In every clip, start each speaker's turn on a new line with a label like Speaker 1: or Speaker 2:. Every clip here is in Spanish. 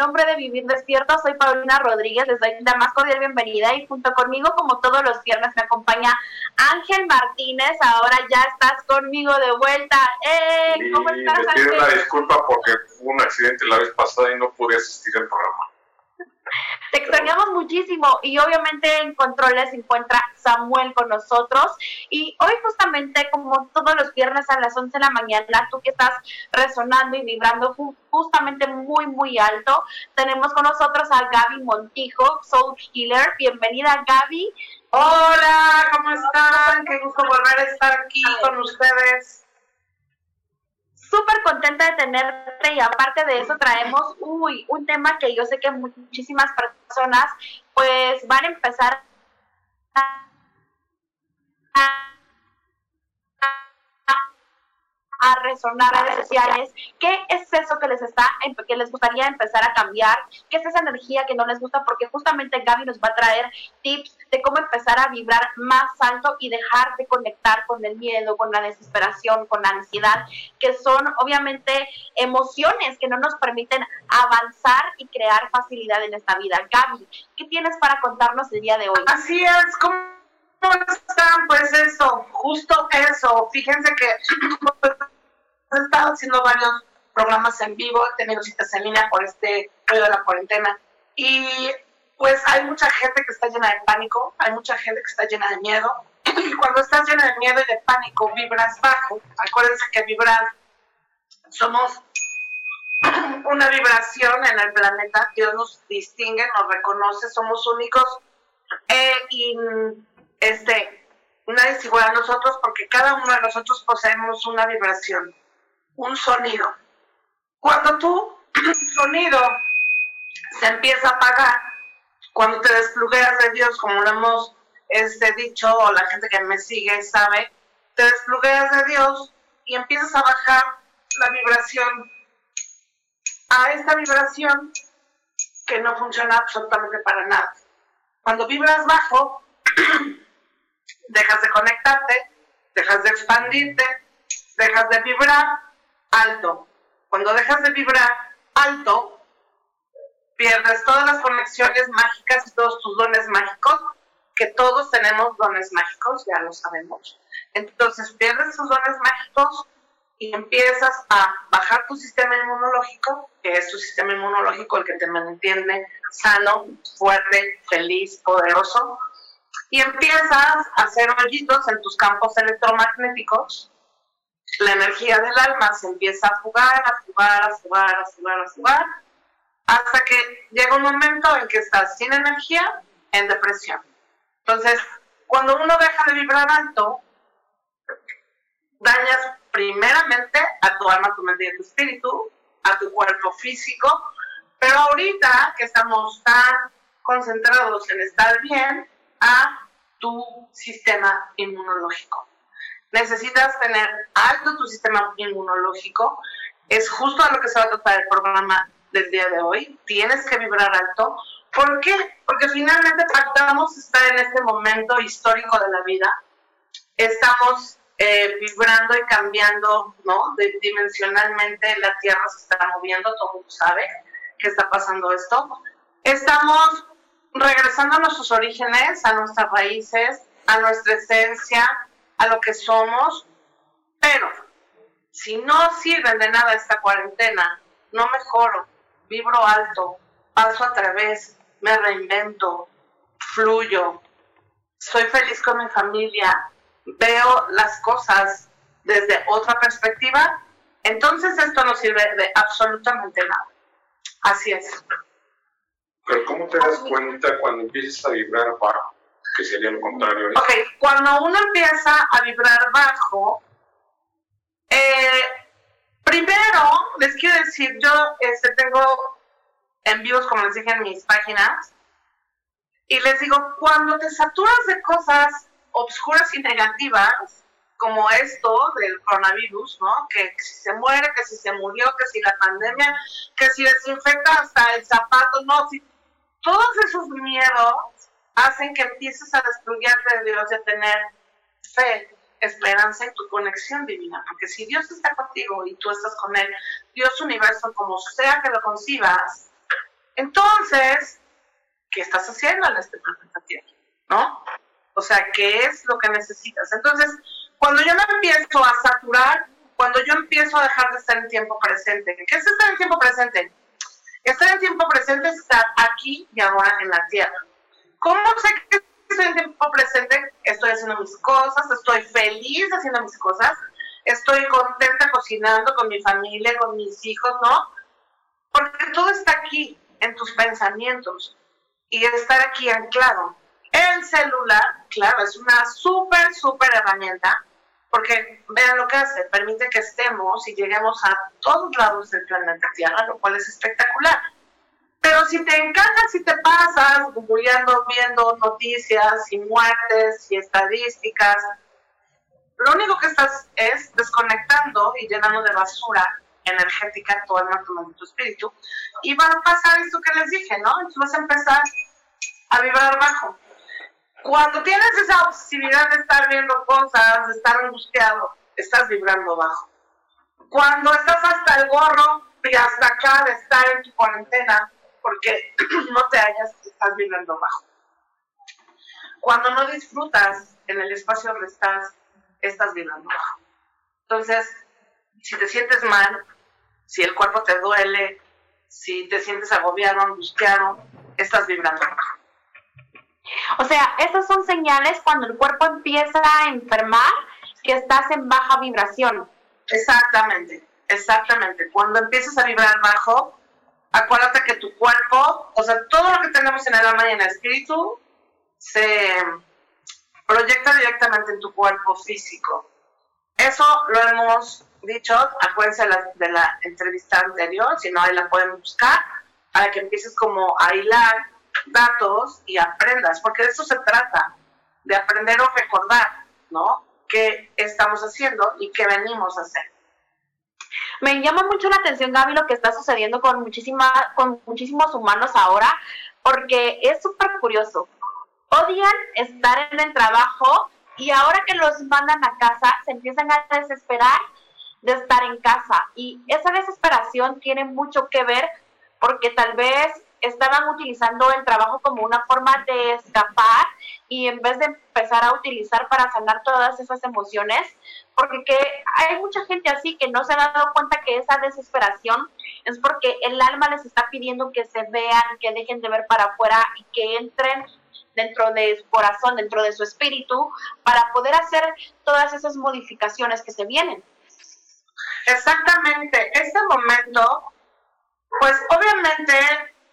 Speaker 1: Nombre de Vivir Despierto, soy Paulina Rodríguez, les doy la más cordial bienvenida y junto conmigo, como todos los viernes, me acompaña Ángel Martínez. Ahora ya estás conmigo de vuelta. ¡Eh! ¿Cómo estás,
Speaker 2: Ángel? Pido una disculpa porque hubo un accidente la vez pasada y no pude asistir al programa.
Speaker 1: Te extrañamos muchísimo y obviamente en controles se encuentra Samuel con nosotros y hoy justamente como todos los viernes a las 11 de la mañana, tú que estás resonando y vibrando justamente muy muy alto, tenemos con nosotros a Gaby Montijo, Soul Healer. Bienvenida Gaby.
Speaker 3: Hola, ¿cómo están? Qué gusto volver a estar aquí con ustedes
Speaker 1: súper contenta de tenerte y aparte de eso traemos, uy, un tema que yo sé que muchísimas personas pues van a empezar a a resonar redes sociales, qué es eso que les está, que les gustaría empezar a cambiar, qué es esa energía que no les gusta, porque justamente Gaby nos va a traer tips de cómo empezar a vibrar más alto y dejar de conectar con el miedo, con la desesperación, con la ansiedad, que son obviamente emociones que no nos permiten avanzar y crear facilidad en esta vida. Gaby, ¿qué tienes para contarnos el día de hoy?
Speaker 3: Así es, ¿cómo están? Pues eso, justo eso. Fíjense que he estado haciendo varios programas en vivo, he tenido citas en línea por este periodo de la cuarentena. Y pues hay mucha gente que está llena de pánico, hay mucha gente que está llena de miedo. Y cuando estás llena de miedo y de pánico, vibras bajo. Acuérdense que vibrar somos una vibración en el planeta. Dios nos distingue, nos reconoce, somos únicos. Eh, y este, nadie es igual a nosotros porque cada uno de nosotros poseemos una vibración un sonido. Cuando tu sonido se empieza a apagar, cuando te desplugueas de Dios, como lo hemos este, dicho, o la gente que me sigue sabe, te desplugueas de Dios y empiezas a bajar la vibración a esta vibración que no funciona absolutamente para nada. Cuando vibras bajo, dejas de conectarte, dejas de expandirte, dejas de vibrar alto. Cuando dejas de vibrar alto, pierdes todas las conexiones mágicas y todos tus dones mágicos, que todos tenemos dones mágicos, ya lo sabemos. Entonces pierdes esos dones mágicos y empiezas a bajar tu sistema inmunológico, que es tu sistema inmunológico el que te mantiene sano, fuerte, feliz, poderoso, y empiezas a hacer hoyitos en tus campos electromagnéticos la energía del alma se empieza a jugar, a jugar, a jugar, a jugar, a jugar, hasta que llega un momento en que estás sin energía, en depresión. Entonces, cuando uno deja de vibrar alto, dañas primeramente a tu alma, tu mente y a tu espíritu, a tu cuerpo físico, pero ahorita que estamos tan concentrados en estar bien, a tu sistema inmunológico necesitas tener alto tu sistema inmunológico. Es justo a lo que se va a tratar el programa del día de hoy. Tienes que vibrar alto. ¿Por qué? Porque finalmente tratamos de estar en este momento histórico de la vida. Estamos eh, vibrando y cambiando, ¿no? dimensionalmente la Tierra se está moviendo, todo el mundo sabe que está pasando esto. Estamos regresando a nuestros orígenes, a nuestras raíces, a nuestra esencia, a lo que somos, pero si no sirven de nada esta cuarentena, no mejoro, vibro alto, paso a través, me reinvento, fluyo, soy feliz con mi familia, veo las cosas desde otra perspectiva, entonces esto no sirve de absolutamente nada. Así es.
Speaker 2: Pero ¿cómo te das cuenta cuando empiezas a vibrar bajo? Que sería lo contrario.
Speaker 3: Ok, cuando uno empieza a vibrar bajo, eh, primero les quiero decir, yo este, tengo en vivos, como les dije en mis páginas, y les digo, cuando te saturas de cosas obscuras y negativas, como esto del coronavirus, ¿no? Que, si se muere, que si se murió, que si la pandemia, que si desinfecta hasta el zapato, no, si todos esos miedos hacen que empieces a destruyarte de Dios, de tener fe, esperanza en tu conexión divina, porque si Dios está contigo y tú estás con Él, Dios universo, como sea que lo concibas, entonces ¿qué estás haciendo en este planeta Tierra? ¿No? O sea, ¿qué es lo que necesitas? Entonces, cuando yo me empiezo a saturar, cuando yo empiezo a dejar de estar en tiempo presente, ¿qué es estar en tiempo presente? Estar en tiempo presente es estar aquí y ahora en la Tierra. ¿Cómo sé que estoy en tiempo presente? Estoy haciendo mis cosas, estoy feliz haciendo mis cosas, estoy contenta cocinando con mi familia, con mis hijos, ¿no? Porque todo está aquí, en tus pensamientos y estar aquí anclado. El celular, claro, es una súper, súper herramienta, porque vean lo que hace, permite que estemos y lleguemos a todos lados del planeta Tierra, lo cual es espectacular. Pero si te encanta, si te pasas googleando, viendo noticias y muertes y estadísticas, lo único que estás es desconectando y llenando de basura energética tu alma, tu tu espíritu, y va a pasar esto que les dije, ¿no? Entonces vas a empezar a vibrar bajo. Cuando tienes esa obsesividad de estar viendo cosas, de estar angustiado, estás vibrando bajo. Cuando estás hasta el gorro y hasta acá de estar en tu cuarentena, porque no te hallas, estás vibrando bajo. Cuando no disfrutas en el espacio donde estás, estás vibrando bajo. Entonces, si te sientes mal, si el cuerpo te duele, si te sientes agobiado, angustiado, estás vibrando
Speaker 1: O sea, esas son señales cuando el cuerpo empieza a enfermar que estás en baja vibración.
Speaker 3: Exactamente, exactamente. Cuando empiezas a vibrar bajo, acuérdate que tu cuerpo, o sea, todo lo que tenemos en el alma y en el espíritu, se proyecta directamente en tu cuerpo físico. Eso lo hemos dicho, acuérdense de la, de la entrevista anterior, si no ahí la pueden buscar, para que empieces como a hilar datos y aprendas, porque de eso se trata, de aprender o recordar, ¿no? ¿Qué estamos haciendo y qué venimos a hacer?
Speaker 1: Me llama mucho la atención, Gaby, lo que está sucediendo con, muchísima, con muchísimos humanos ahora, porque es súper curioso. Odian estar en el trabajo y ahora que los mandan a casa se empiezan a desesperar de estar en casa. Y esa desesperación tiene mucho que ver porque tal vez estaban utilizando el trabajo como una forma de escapar y en vez de empezar a utilizar para sanar todas esas emociones, porque hay mucha gente así que no se ha dado cuenta que esa desesperación es porque el alma les está pidiendo que se vean, que dejen de ver para afuera y que entren dentro de su corazón, dentro de su espíritu, para poder hacer todas esas modificaciones que se vienen.
Speaker 3: Exactamente, este momento, pues obviamente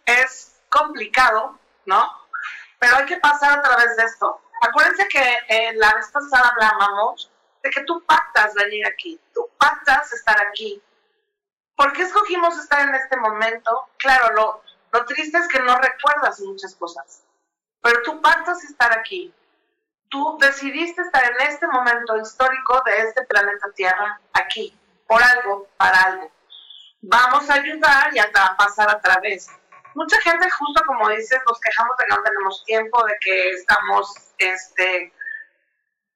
Speaker 3: es complicado, ¿no? Pero hay que pasar a través de esto. Acuérdense que eh, la vez pasada hablábamos que tú pactas venir aquí, tú pactas estar aquí. ¿Por qué escogimos estar en este momento? Claro, lo, lo triste es que no recuerdas muchas cosas, pero tú pactas estar aquí. Tú decidiste estar en este momento histórico de este planeta Tierra aquí por algo, para algo. Vamos a ayudar y a pasar a través. Mucha gente, justo como dices, nos quejamos de que no tenemos tiempo, de que estamos este,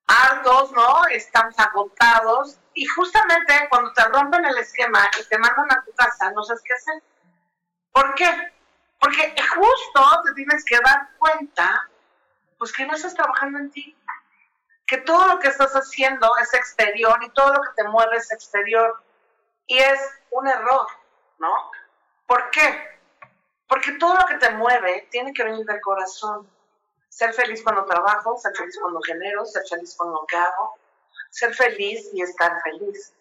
Speaker 3: hartos, ¿no? Estamos agotados. Y justamente cuando te rompen el esquema y te mandan a tu casa, no sabes qué hacer. ¿Por qué? Porque justo te tienes que dar cuenta, pues que no estás trabajando en ti que todo lo que estás haciendo es exterior y todo lo que te mueve es exterior. Y es un error, ¿no? ¿Por qué? Porque todo lo que te mueve tiene que venir del corazón. Ser feliz cuando trabajo, ser feliz cuando genero, ser feliz con lo que hago, ser feliz y estar feliz.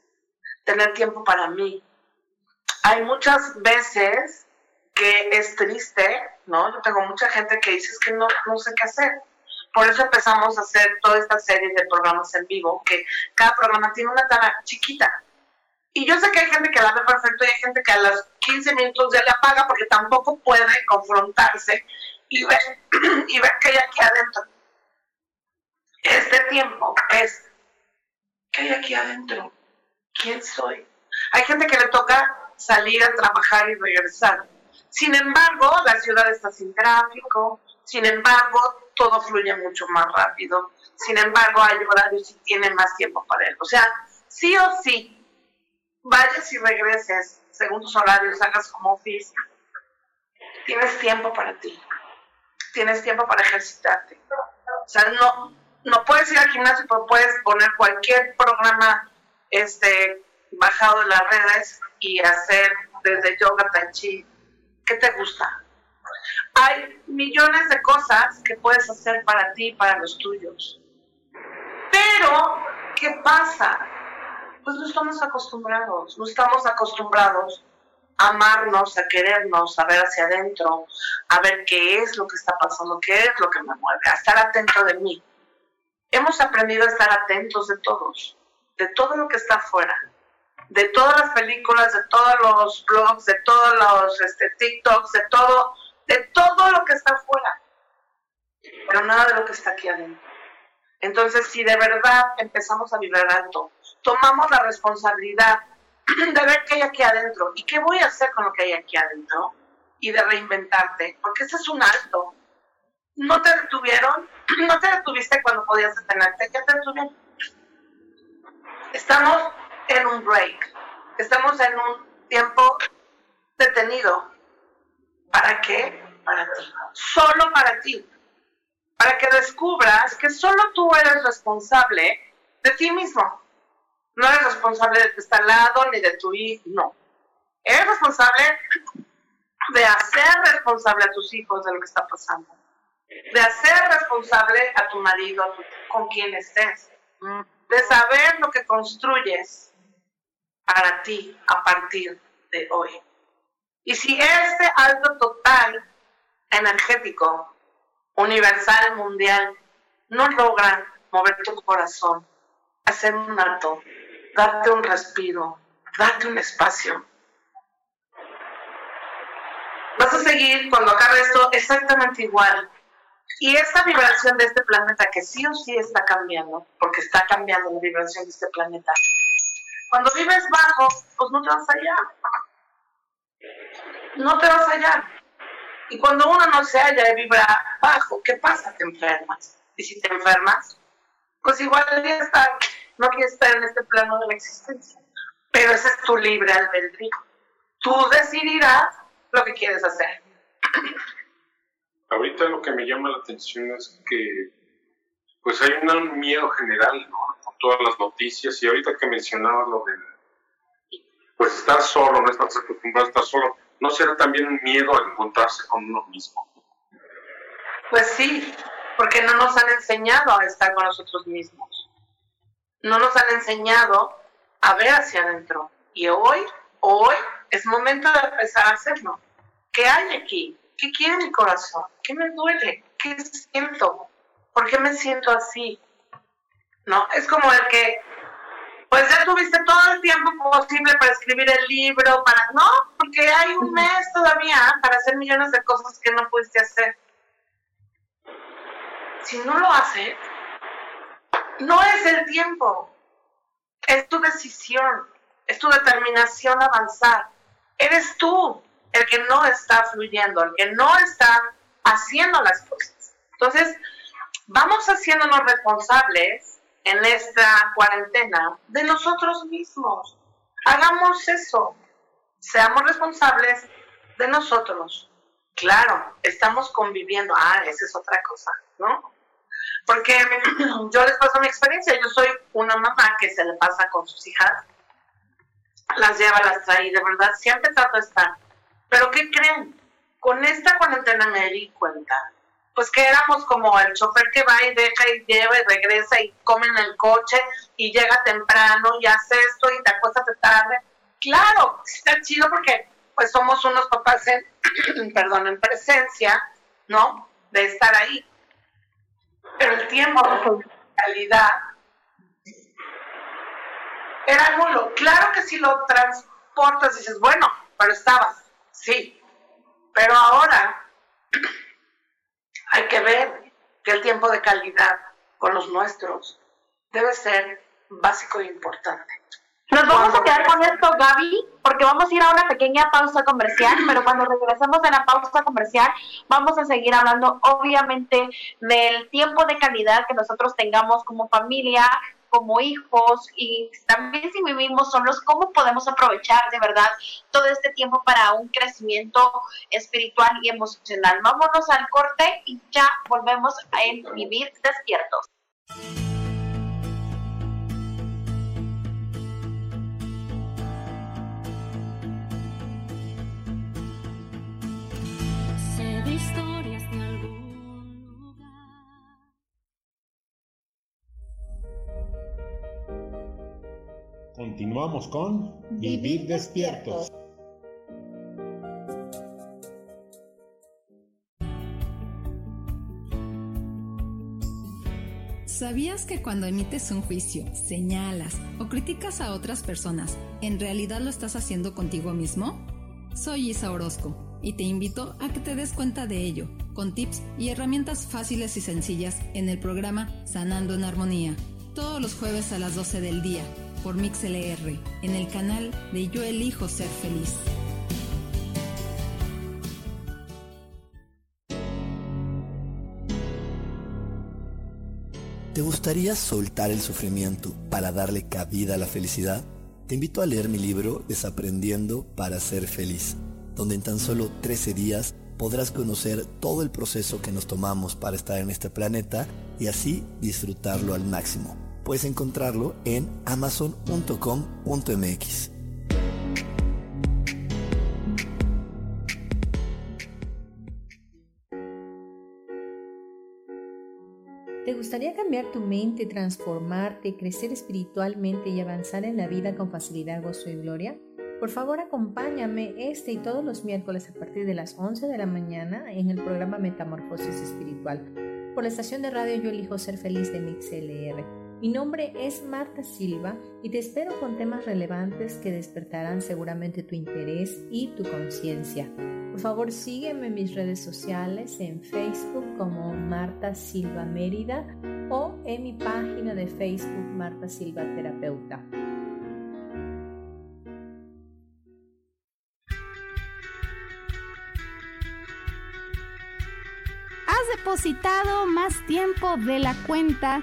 Speaker 3: Tener tiempo para mí. Hay muchas veces que es triste, ¿no? Yo tengo mucha gente que dice que no, no sé qué hacer. Por eso empezamos a hacer toda esta serie de programas en vivo, que cada programa tiene una tarea chiquita, y yo sé que hay gente que la ve perfecto y hay gente que a los 15 minutos ya le apaga porque tampoco puede confrontarse y ver, y ver que hay aquí adentro. Este tiempo es, ¿qué hay aquí adentro? ¿Quién soy? Hay gente que le toca salir a trabajar y regresar. Sin embargo, la ciudad está sin tráfico, sin embargo, todo fluye mucho más rápido, sin embargo, hay horarios y tiene más tiempo para él. O sea, sí o sí, vayas y regreses según tus horarios, hagas como office, tienes tiempo para ti, tienes tiempo para ejercitarte. O sea, no, no puedes ir al gimnasio, pero puedes poner cualquier programa este, bajado de las redes y hacer desde yoga, tai chi. ¿Qué te gusta? Hay millones de cosas que puedes hacer para ti y para los tuyos. Pero, ¿qué pasa? pues no estamos acostumbrados, no estamos acostumbrados amarnos, a querernos, a ver hacia adentro, a ver qué es lo que está pasando, qué es lo que me mueve, a estar atento de mí. Hemos aprendido a estar atentos de todos, de todo lo que está afuera, de todas las películas, de todos los blogs, de todos los este, TikToks, de todo, de todo lo que está afuera, pero nada de lo que está aquí adentro. Entonces, si de verdad empezamos a vibrar alto, tomamos la responsabilidad de ver qué hay aquí adentro y qué voy a hacer con lo que hay aquí adentro y de reinventarte, porque ese es un alto. No te detuvieron, no te detuviste cuando podías detenerte, ya te detuvieron. Estamos en un break, estamos en un tiempo detenido. ¿Para qué? Para ti. Solo para ti. Para que descubras que solo tú eres responsable de ti mismo. No eres responsable de tu está al lado ni de tu hijo, no. Eres responsable de hacer responsable a tus hijos de lo que está pasando. De hacer responsable a tu marido, con quien estés. De saber lo que construyes para ti a partir de hoy. Y si este alto total energético, universal, mundial, no logra mover tu corazón, hacer un alto, darte un respiro, darte un espacio. Vas a seguir cuando acabe esto exactamente igual. Y esta vibración de este planeta, que sí o sí está cambiando, porque está cambiando la vibración de este planeta, cuando vives bajo, pues no te vas allá. No te vas allá. Y cuando uno no se halla y vibra bajo, ¿qué pasa? Te enfermas. Y si te enfermas, pues igual ya está no quieres estar en este plano de la existencia. Pero ese es tu libre albedrío. Tú decidirás lo que quieres hacer.
Speaker 2: Ahorita lo que me llama la atención es que pues hay un miedo general, ¿no? Con todas las noticias y ahorita que mencionaba lo de pues estar solo, no estar acostumbrado a estar solo, ¿no será también un miedo a encontrarse con uno mismo?
Speaker 3: Pues sí, porque no nos han enseñado a estar con nosotros mismos no nos han enseñado a ver hacia adentro. Y hoy, hoy es momento de empezar a hacerlo. ¿Qué hay aquí? ¿Qué quiere mi corazón? ¿Qué me duele? ¿Qué siento? ¿Por qué me siento así? ¿No? Es como el que, pues ya tuviste todo el tiempo posible para escribir el libro, para, no, porque hay un mes todavía para hacer millones de cosas que no pudiste hacer. Si no lo haces, no es el tiempo, es tu decisión, es tu determinación a avanzar. Eres tú el que no está fluyendo, el que no está haciendo las cosas. Entonces, vamos haciéndonos responsables en esta cuarentena de nosotros mismos. Hagamos eso. Seamos responsables de nosotros. Claro, estamos conviviendo. Ah, esa es otra cosa, ¿no? Porque yo les paso mi experiencia, yo soy una mamá que se le pasa con sus hijas, las lleva, las trae, de verdad, siempre trato de estar. Pero ¿qué creen? con esta cuarentena me di cuenta, pues que éramos como el chofer que va y deja y lleva y regresa y come en el coche y llega temprano y hace esto y te acuestas de tarde. Claro, está chido porque pues somos unos papás en, perdón, en presencia, ¿no? De estar ahí. Pero el tiempo, de calidad, era nulo. Claro que si lo transportas dices, bueno, pero estabas, sí. Pero ahora hay que ver que el tiempo de calidad con los nuestros debe ser básico e importante.
Speaker 1: Nos vamos a quedar con esto, Gaby, porque vamos a ir a una pequeña pausa comercial, pero cuando regresemos de la pausa comercial vamos a seguir hablando obviamente del tiempo de calidad que nosotros tengamos como familia, como hijos y también si vivimos solos, cómo podemos aprovechar de verdad todo este tiempo para un crecimiento espiritual y emocional. Vámonos al corte y ya volvemos a vivir despiertos.
Speaker 4: Continuamos con Vivir despiertos.
Speaker 5: ¿Sabías que cuando emites un juicio, señalas o criticas a otras personas, en realidad lo estás haciendo contigo mismo? Soy Isa Orozco y te invito a que te des cuenta de ello, con tips y herramientas fáciles y sencillas en el programa Sanando en Armonía, todos los jueves a las 12 del día por MixLR en el canal de Yo Elijo Ser Feliz.
Speaker 6: ¿Te gustaría soltar el sufrimiento para darle cabida a la felicidad? Te invito a leer mi libro Desaprendiendo para ser feliz, donde en tan solo 13 días podrás conocer todo el proceso que nos tomamos para estar en este planeta y así disfrutarlo al máximo puedes encontrarlo en amazon.com.mx.
Speaker 7: ¿Te gustaría cambiar tu mente, transformarte, crecer espiritualmente y avanzar en la vida con facilidad, gozo y gloria? Por favor, acompáñame este y todos los miércoles a partir de las 11 de la mañana en el programa Metamorfosis Espiritual por la estación de radio Yo Elijo Ser Feliz de MixLR. Mi nombre es Marta Silva y te espero con temas relevantes que despertarán seguramente tu interés y tu conciencia. Por favor, sígueme en mis redes sociales en Facebook como Marta Silva Mérida o en mi página de Facebook Marta Silva Terapeuta.
Speaker 8: Has depositado más tiempo de la cuenta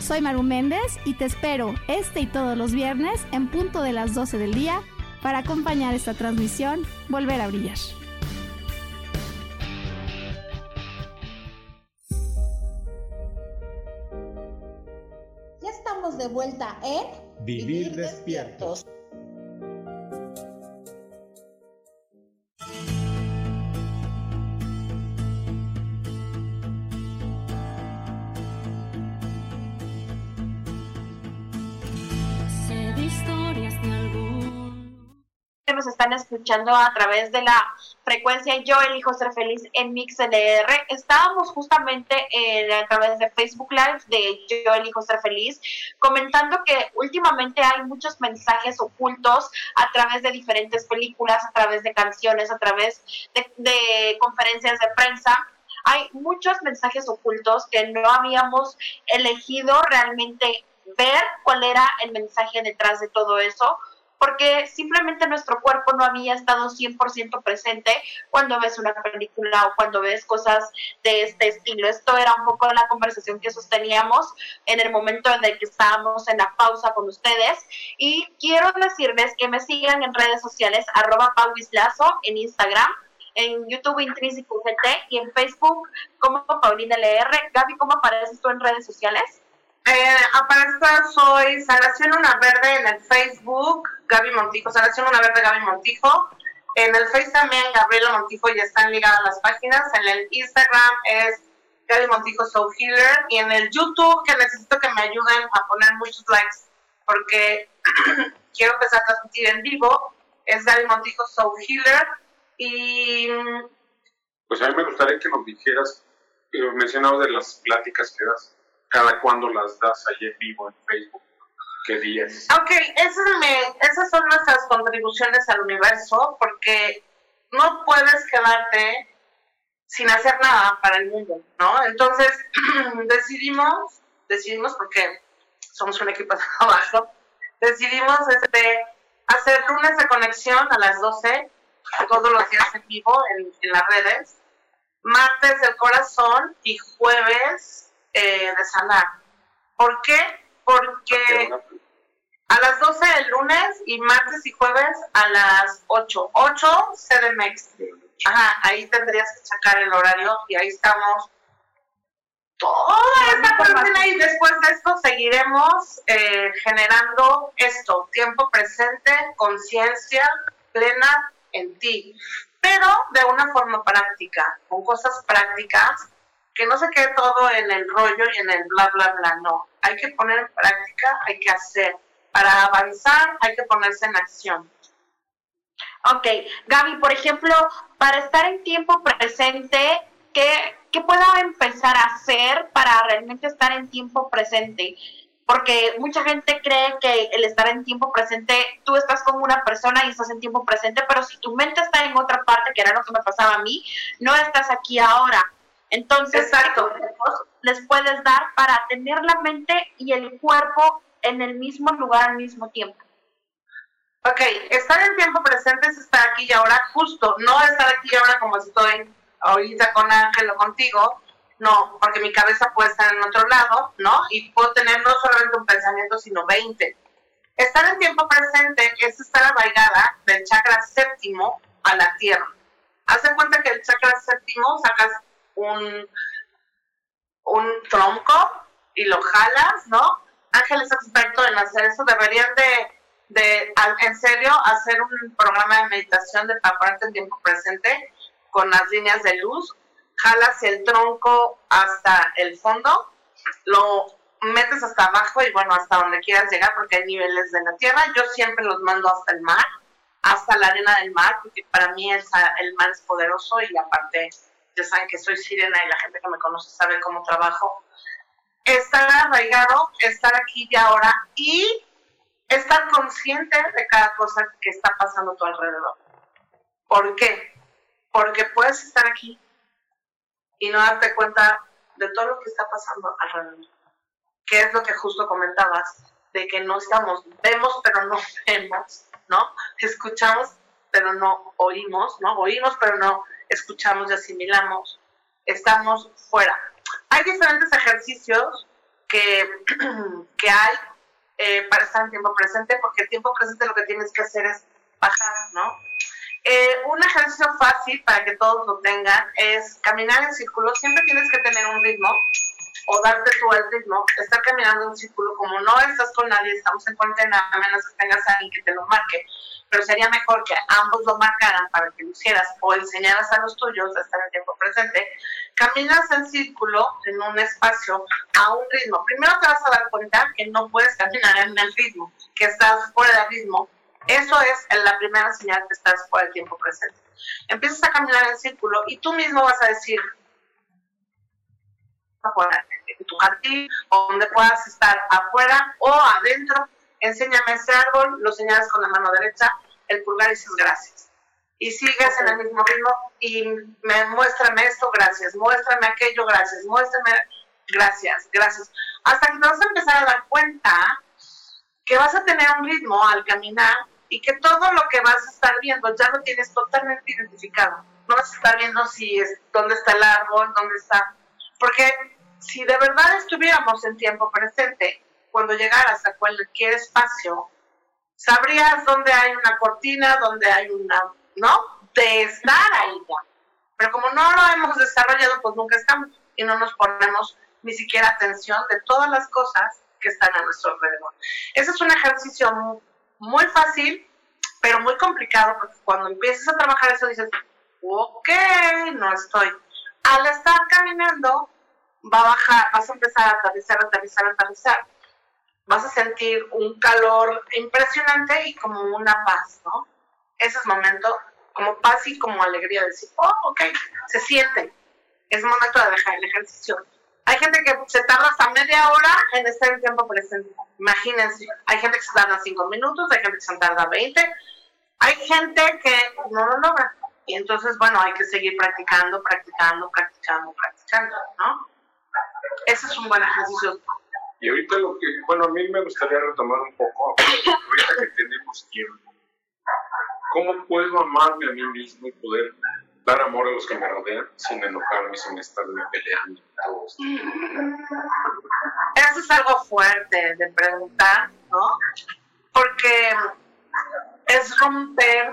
Speaker 8: Soy Maru Méndez y te espero este y todos los viernes en punto de las 12 del día para acompañar esta transmisión Volver a Brillar.
Speaker 9: Ya estamos de vuelta en
Speaker 4: Vivir, despiertos.
Speaker 1: Nos están escuchando a través de la frecuencia Yo elijo ser feliz en MixLR. Estábamos justamente a través de Facebook Live de Yo elijo ser feliz comentando que últimamente hay muchos mensajes ocultos a través de diferentes películas, a través de canciones, a través de conferencias de prensa hay muchos mensajes ocultos que no habíamos elegido realmente ver cuál era el mensaje detrás de todo eso porque simplemente nuestro cuerpo no había estado 100% presente cuando ves una película o cuando ves cosas de este estilo. Esto era un poco la conversación que sosteníamos en el momento en el que estábamos en la pausa con ustedes. Y quiero decirles que me sigan en redes sociales, arroba pauislazo en Instagram en YouTube Intrínseco GT y en Facebook como Paulina LR. Gaby, ¿cómo apareces tú en redes sociales?
Speaker 3: Eh, aparezco, soy Salación Una Verde en el Facebook, Gaby Montijo, Salación Una Verde Gaby Montijo. En el Facebook también Gabriela Montijo ya están ligadas las páginas. En el Instagram es Gaby Montijo Soul Healer. Y en el YouTube, que necesito que me ayuden a poner muchos likes, porque quiero empezar a transmitir en vivo, es Gaby Montijo Soul Healer. Y.
Speaker 2: Pues a mí me gustaría que nos dijeras, mencionado de las pláticas que das cada cuándo las das ahí en vivo en Facebook. ¿Qué días?
Speaker 3: Ok, esas, son nuestras contribuciones al universo porque no puedes quedarte sin hacer nada para el mundo, ¿no? Entonces decidimos, decidimos porque somos un equipo de trabajo, decidimos este, hacer lunes de conexión a las 12, todos los días en vivo en, en las redes, martes del corazón y jueves eh, de sanar. ¿Por qué? Porque a las 12 del lunes y martes y jueves a las 8. 8 CDMX. Ajá, ahí tendrías que sacar el horario y ahí estamos toda esta cuarentena y después de esto seguiremos eh, generando esto, tiempo presente, conciencia plena en ti, pero de una forma práctica, con cosas prácticas que no se quede todo en el rollo y en el bla, bla, bla, no. Hay que poner en práctica, hay que hacer. Para avanzar hay que ponerse en acción.
Speaker 1: Ok, Gaby, por ejemplo, para estar en tiempo presente, ¿qué, ¿qué puedo empezar a hacer para realmente estar en tiempo presente? Porque mucha gente cree que el estar en tiempo presente, tú estás con una persona y estás en tiempo presente, pero si tu mente está en otra parte, que era lo que me pasaba a mí, no estás aquí ahora. Entonces, Exacto. les puedes dar para tener la mente y el cuerpo en el mismo lugar al mismo tiempo.
Speaker 3: Ok, estar en tiempo presente es estar aquí y ahora, justo, no estar aquí y ahora como estoy ahorita con Ángel o contigo, no, porque mi cabeza puede estar en otro lado, ¿no? Y puedo tener no solamente un pensamiento, sino 20. Estar en tiempo presente es estar arraigada del chakra séptimo a la tierra. Haz de cuenta que el chakra séptimo sacas un, un tronco y lo jalas, ¿no? Ángel es experto en hacer eso, deberían de, de en serio, hacer un programa de meditación de para ponerte en tiempo presente con las líneas de luz, jalas el tronco hasta el fondo, lo metes hasta abajo y bueno, hasta donde quieras llegar porque hay niveles de la tierra, yo siempre los mando hasta el mar, hasta la arena del mar, porque para mí el mar es poderoso y aparte saben que soy sirena y la gente que me conoce sabe cómo trabajo, estar arraigado, estar aquí y ahora y estar consciente de cada cosa que está pasando a tu alrededor. ¿Por qué? Porque puedes estar aquí y no darte cuenta de todo lo que está pasando alrededor. Que es lo que justo comentabas, de que no estamos, vemos pero no vemos, ¿no? Escuchamos pero no oímos, ¿no? Oímos pero no escuchamos y asimilamos, estamos fuera. Hay diferentes ejercicios que, que hay eh, para estar en tiempo presente, porque el tiempo presente lo que tienes que hacer es bajar, ¿no? Eh, un ejercicio fácil para que todos lo tengan es caminar en círculo. Siempre tienes que tener un ritmo o darte tú el ritmo. Estar caminando en círculo, como no estás con nadie, estamos en cuarentena, a menos que tengas a alguien que te lo marque pero sería mejor que ambos lo marcaran para que lo hicieras o enseñaras a los tuyos a estar en tiempo presente. Caminas en círculo en un espacio a un ritmo. Primero te vas a dar cuenta que no puedes caminar en el ritmo, que estás fuera del ritmo. Eso es la primera señal que estás fuera del tiempo presente. Empiezas a caminar en círculo y tú mismo vas a decir, en tu jardín o donde puedas estar afuera o adentro enséñame ese árbol, lo señalas con la mano derecha, el pulgar y dices gracias. Y sigues en el mismo ritmo y me muéstrame esto, gracias, muéstrame aquello, gracias, muéstrame, gracias, gracias. Hasta que te vas a empezar a dar cuenta que vas a tener un ritmo al caminar y que todo lo que vas a estar viendo ya lo tienes totalmente identificado. No vas a estar viendo si es dónde está el árbol, dónde está. Porque si de verdad estuviéramos en tiempo presente, cuando llegaras a cualquier espacio, sabrías dónde hay una cortina, dónde hay una, ¿no? De estar ahí ya. Pero como no lo hemos desarrollado, pues nunca estamos y no nos ponemos ni siquiera atención de todas las cosas que están a nuestro alrededor. Ese es un ejercicio muy, fácil, pero muy complicado, porque cuando empiezas a trabajar eso dices, ok, no estoy. Al estar caminando, va a bajar, vas a empezar a aterrizar, aterrizar, aterrizar. Vas a sentir un calor impresionante y como una paz, ¿no? Ese es momento, como paz y como alegría, de decir, oh, ok, se siente. Es momento de dejar el ejercicio hay gente que se tarda hasta media hora en estar en tiempo presente. Imagínense, hay gente que se tarda cinco minutos, hay gente que se tarda 20, hay gente que no lo logra. Y entonces, bueno, hay que seguir practicando, practicando, practicando, practicando, ¿no? Ese es un buen ejercicio.
Speaker 2: Y ahorita lo que, bueno, a mí me gustaría retomar un poco, ahorita que tenemos tiempo, ¿cómo puedo amarme a mí mismo y poder dar amor a los que me rodean sin enojarme, sin estarme peleando.
Speaker 3: Eso es algo fuerte de preguntar, ¿no? Porque es romper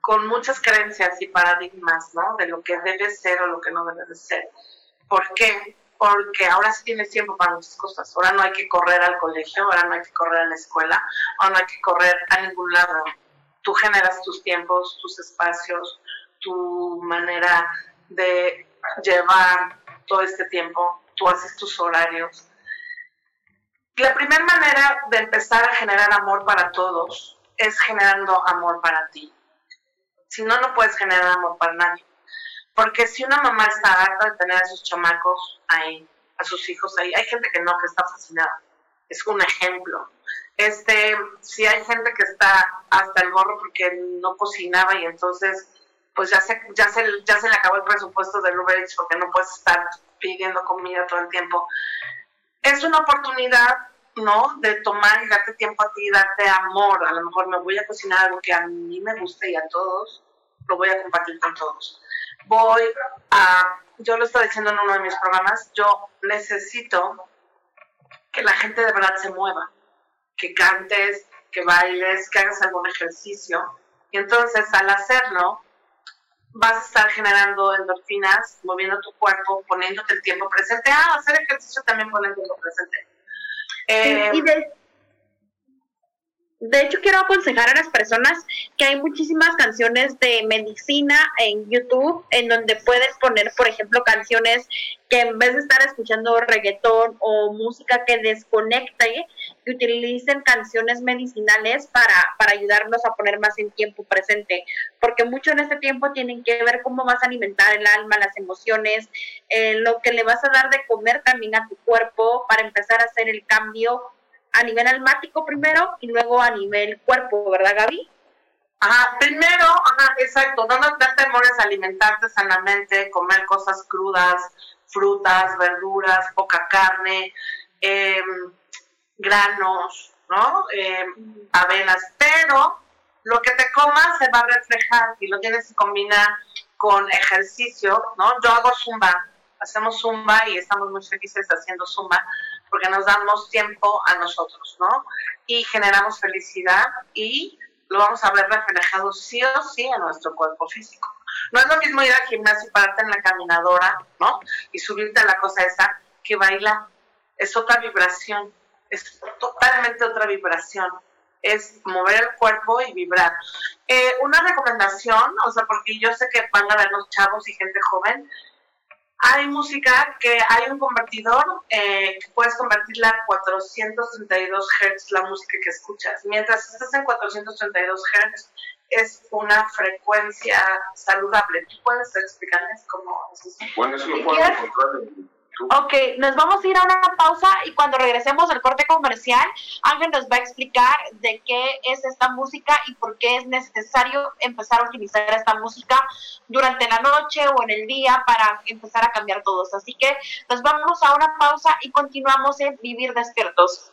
Speaker 3: con muchas creencias y paradigmas, ¿no? De lo que debe ser o lo que no debe de ser. ¿Por qué? Porque ahora sí tienes tiempo para muchas cosas. Ahora no hay que correr al colegio, ahora no hay que correr a la escuela, ahora no hay que correr a ningún lado. Tú generas tus tiempos, tus espacios, tu manera de llevar todo este tiempo, tú haces tus horarios. La primera manera de empezar a generar amor para todos es generando amor para ti. Si no, no puedes generar amor para nadie. Porque si una mamá está harta de tener a sus chamacos ahí, a sus hijos ahí, hay gente que no, que está fascinada. Es un ejemplo. Este, si hay gente que está hasta el gorro porque no cocinaba y entonces pues ya se, ya se, ya se le acabó el presupuesto del Uber Eats porque no puedes estar pidiendo comida todo el tiempo. Es una oportunidad, ¿no? De tomar y darte tiempo a ti, darte amor. A lo mejor me voy a cocinar algo que a mí me guste y a todos lo voy a compartir con todos. Voy a, yo lo estoy diciendo en uno de mis programas, yo necesito que la gente de verdad se mueva, que cantes, que bailes, que hagas algún ejercicio. Y entonces al hacerlo, vas a estar generando endorfinas, moviendo tu cuerpo, poniéndote el tiempo presente. Ah, hacer ejercicio también pone el tiempo presente.
Speaker 1: Eh, y de, de hecho, quiero aconsejar a las personas que hay muchísimas canciones de medicina en YouTube en donde puedes poner, por ejemplo, canciones que en vez de estar escuchando reggaetón o música que desconecte, que utilicen canciones medicinales para, para ayudarnos a poner más en tiempo presente. Porque mucho en este tiempo tienen que ver cómo vas a alimentar el alma, las emociones, eh, lo que le vas a dar de comer también a tu cuerpo para empezar a hacer el cambio a nivel almático primero y luego a nivel cuerpo, ¿verdad, Gaby?
Speaker 3: Ajá, primero, ajá, exacto, no dar temores a alimentarte sanamente, comer cosas crudas, frutas, verduras, poca carne, em, granos, ¿no? Em, avenas, pero lo que te comas se va a reflejar y lo tienes que combinar con ejercicio, ¿no? Yo hago zumba, hacemos zumba y estamos muy felices haciendo zumba porque nos damos tiempo a nosotros, ¿no? Y generamos felicidad y lo vamos a ver reflejado sí o sí en nuestro cuerpo físico. No es lo mismo ir al gimnasio y pararte en la caminadora, ¿no? Y subirte a la cosa esa que bailar. Es otra vibración, es totalmente otra vibración. Es mover el cuerpo y vibrar. Eh, una recomendación, o sea, porque yo sé que van a ver los chavos y gente joven, hay música que hay un convertidor eh, que puedes convertirla a 432 Hz la música que escuchas. Mientras estás en 432 Hz es una frecuencia saludable. ¿Tú puedes explicarles cómo es eso?
Speaker 2: Bueno, eso lo puedo encontrar en
Speaker 1: Ok, nos vamos a ir a una pausa y cuando regresemos del corte comercial, Ángel nos va a explicar de qué es esta música y por qué es necesario empezar a utilizar esta música durante la noche o en el día para empezar a cambiar todos. Así que nos vamos a una pausa y continuamos en Vivir Despiertos.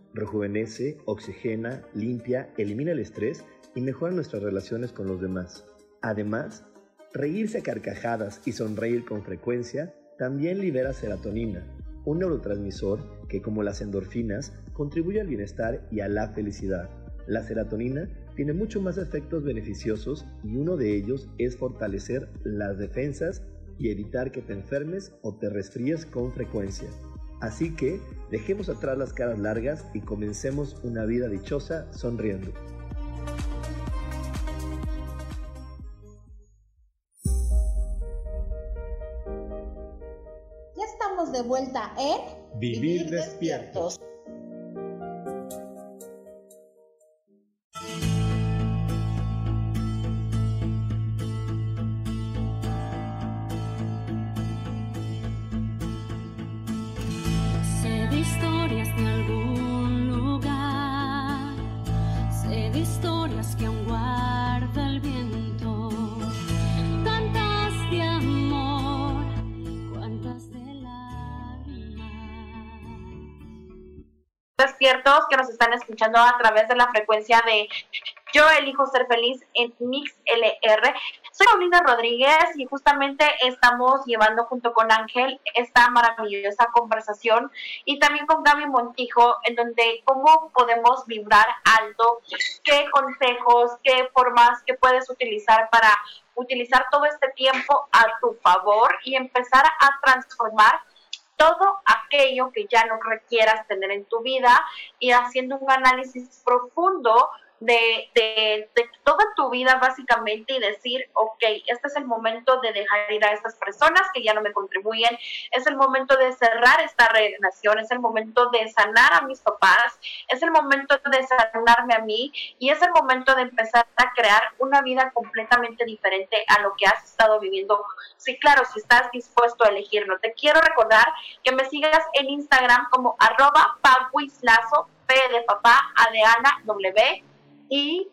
Speaker 6: rejuvenece, oxigena, limpia, elimina el estrés y mejora nuestras relaciones con los demás. Además, reírse a carcajadas y sonreír con frecuencia también libera serotonina, un neurotransmisor que como las endorfinas contribuye al bienestar y a la felicidad. La serotonina tiene mucho más efectos beneficiosos y uno de ellos es fortalecer las defensas y evitar que te enfermes o te resfríes con frecuencia. Así que dejemos atrás las caras largas y comencemos una vida dichosa sonriendo.
Speaker 9: Ya estamos de vuelta en
Speaker 4: Vivir, despiertos.
Speaker 1: Que nos están escuchando a través de la frecuencia de Yo elijo ser feliz en Mix LR. Soy Paulina Rodríguez y justamente estamos llevando junto con Ángel esta maravillosa conversación y también con Gaby Montijo en donde cómo podemos vibrar alto, qué consejos, qué formas que puedes utilizar para utilizar todo este tiempo a tu favor y empezar a transformar todo aquello que ya no requieras tener en tu vida y haciendo un análisis profundo de, de, toda tu vida básicamente y decir, ok, este es el momento de dejar ir a estas personas que ya no me contribuyen, es el momento de cerrar esta relación, es el momento de sanar a mis papás, es el momento de sanarme a mí y es el momento de empezar a crear una vida completamente diferente a lo que has estado viviendo. Sí, claro, si estás dispuesto a elegirlo. Te quiero recordar que me sigas en Instagram como arroba paguislazo, P de papá, A W, y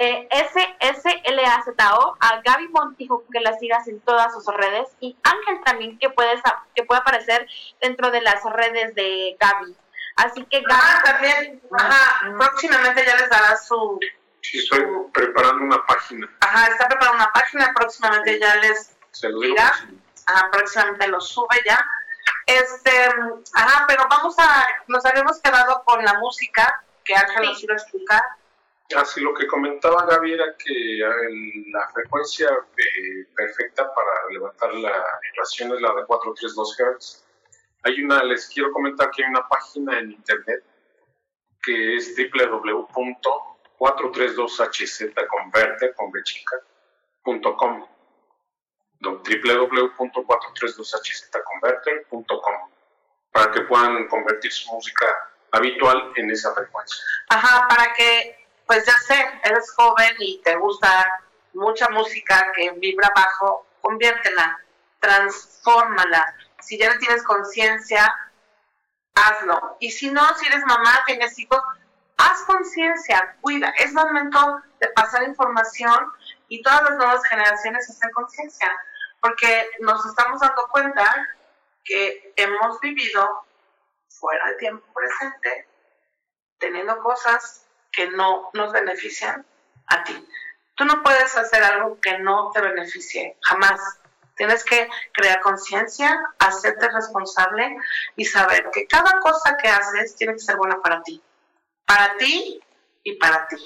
Speaker 1: eh, S-S-L-A-Z-O, a Gaby Montijo, que la sigas en todas sus redes, y Ángel también, que puede, que puede aparecer dentro de las redes de Gaby. Así que Gaby.
Speaker 3: Ah, también, ajá, próximamente ya les dará su.
Speaker 2: Sí, estoy preparando una página.
Speaker 3: Ajá, está preparando una página, próximamente ya les.
Speaker 2: Se lo. Dirá,
Speaker 3: ajá, próximamente lo sube ya. Este, ajá, pero vamos a. Nos habíamos quedado con la música que Ángel nos iba a explicar.
Speaker 2: Así lo que comentaba Gaby era que la frecuencia eh, perfecta para levantar la vibración es la de 432 Hz. Hay una, les quiero comentar que hay una página en internet que es www.432hzconverter.com www.432hzconverter.com para que puedan convertir su música habitual en esa frecuencia.
Speaker 3: Ajá, para que, pues ya sé, eres joven y te gusta mucha música que vibra bajo, conviértela, transfórmala. Si ya no tienes conciencia, hazlo. Y si no, si eres mamá, tienes hijos, haz conciencia, cuida. Es momento de pasar información y todas las nuevas generaciones hacen conciencia, porque nos estamos dando cuenta que hemos vivido fuera de tiempo presente, teniendo cosas que no nos benefician a ti. Tú no puedes hacer algo que no te beneficie, jamás. Tienes que crear conciencia, hacerte responsable y saber que cada cosa que haces tiene que ser buena para ti. Para ti y para ti.